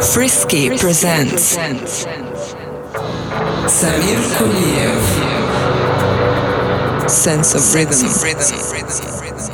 Frisky presents Samir Kuliev. Sense of Rhythm.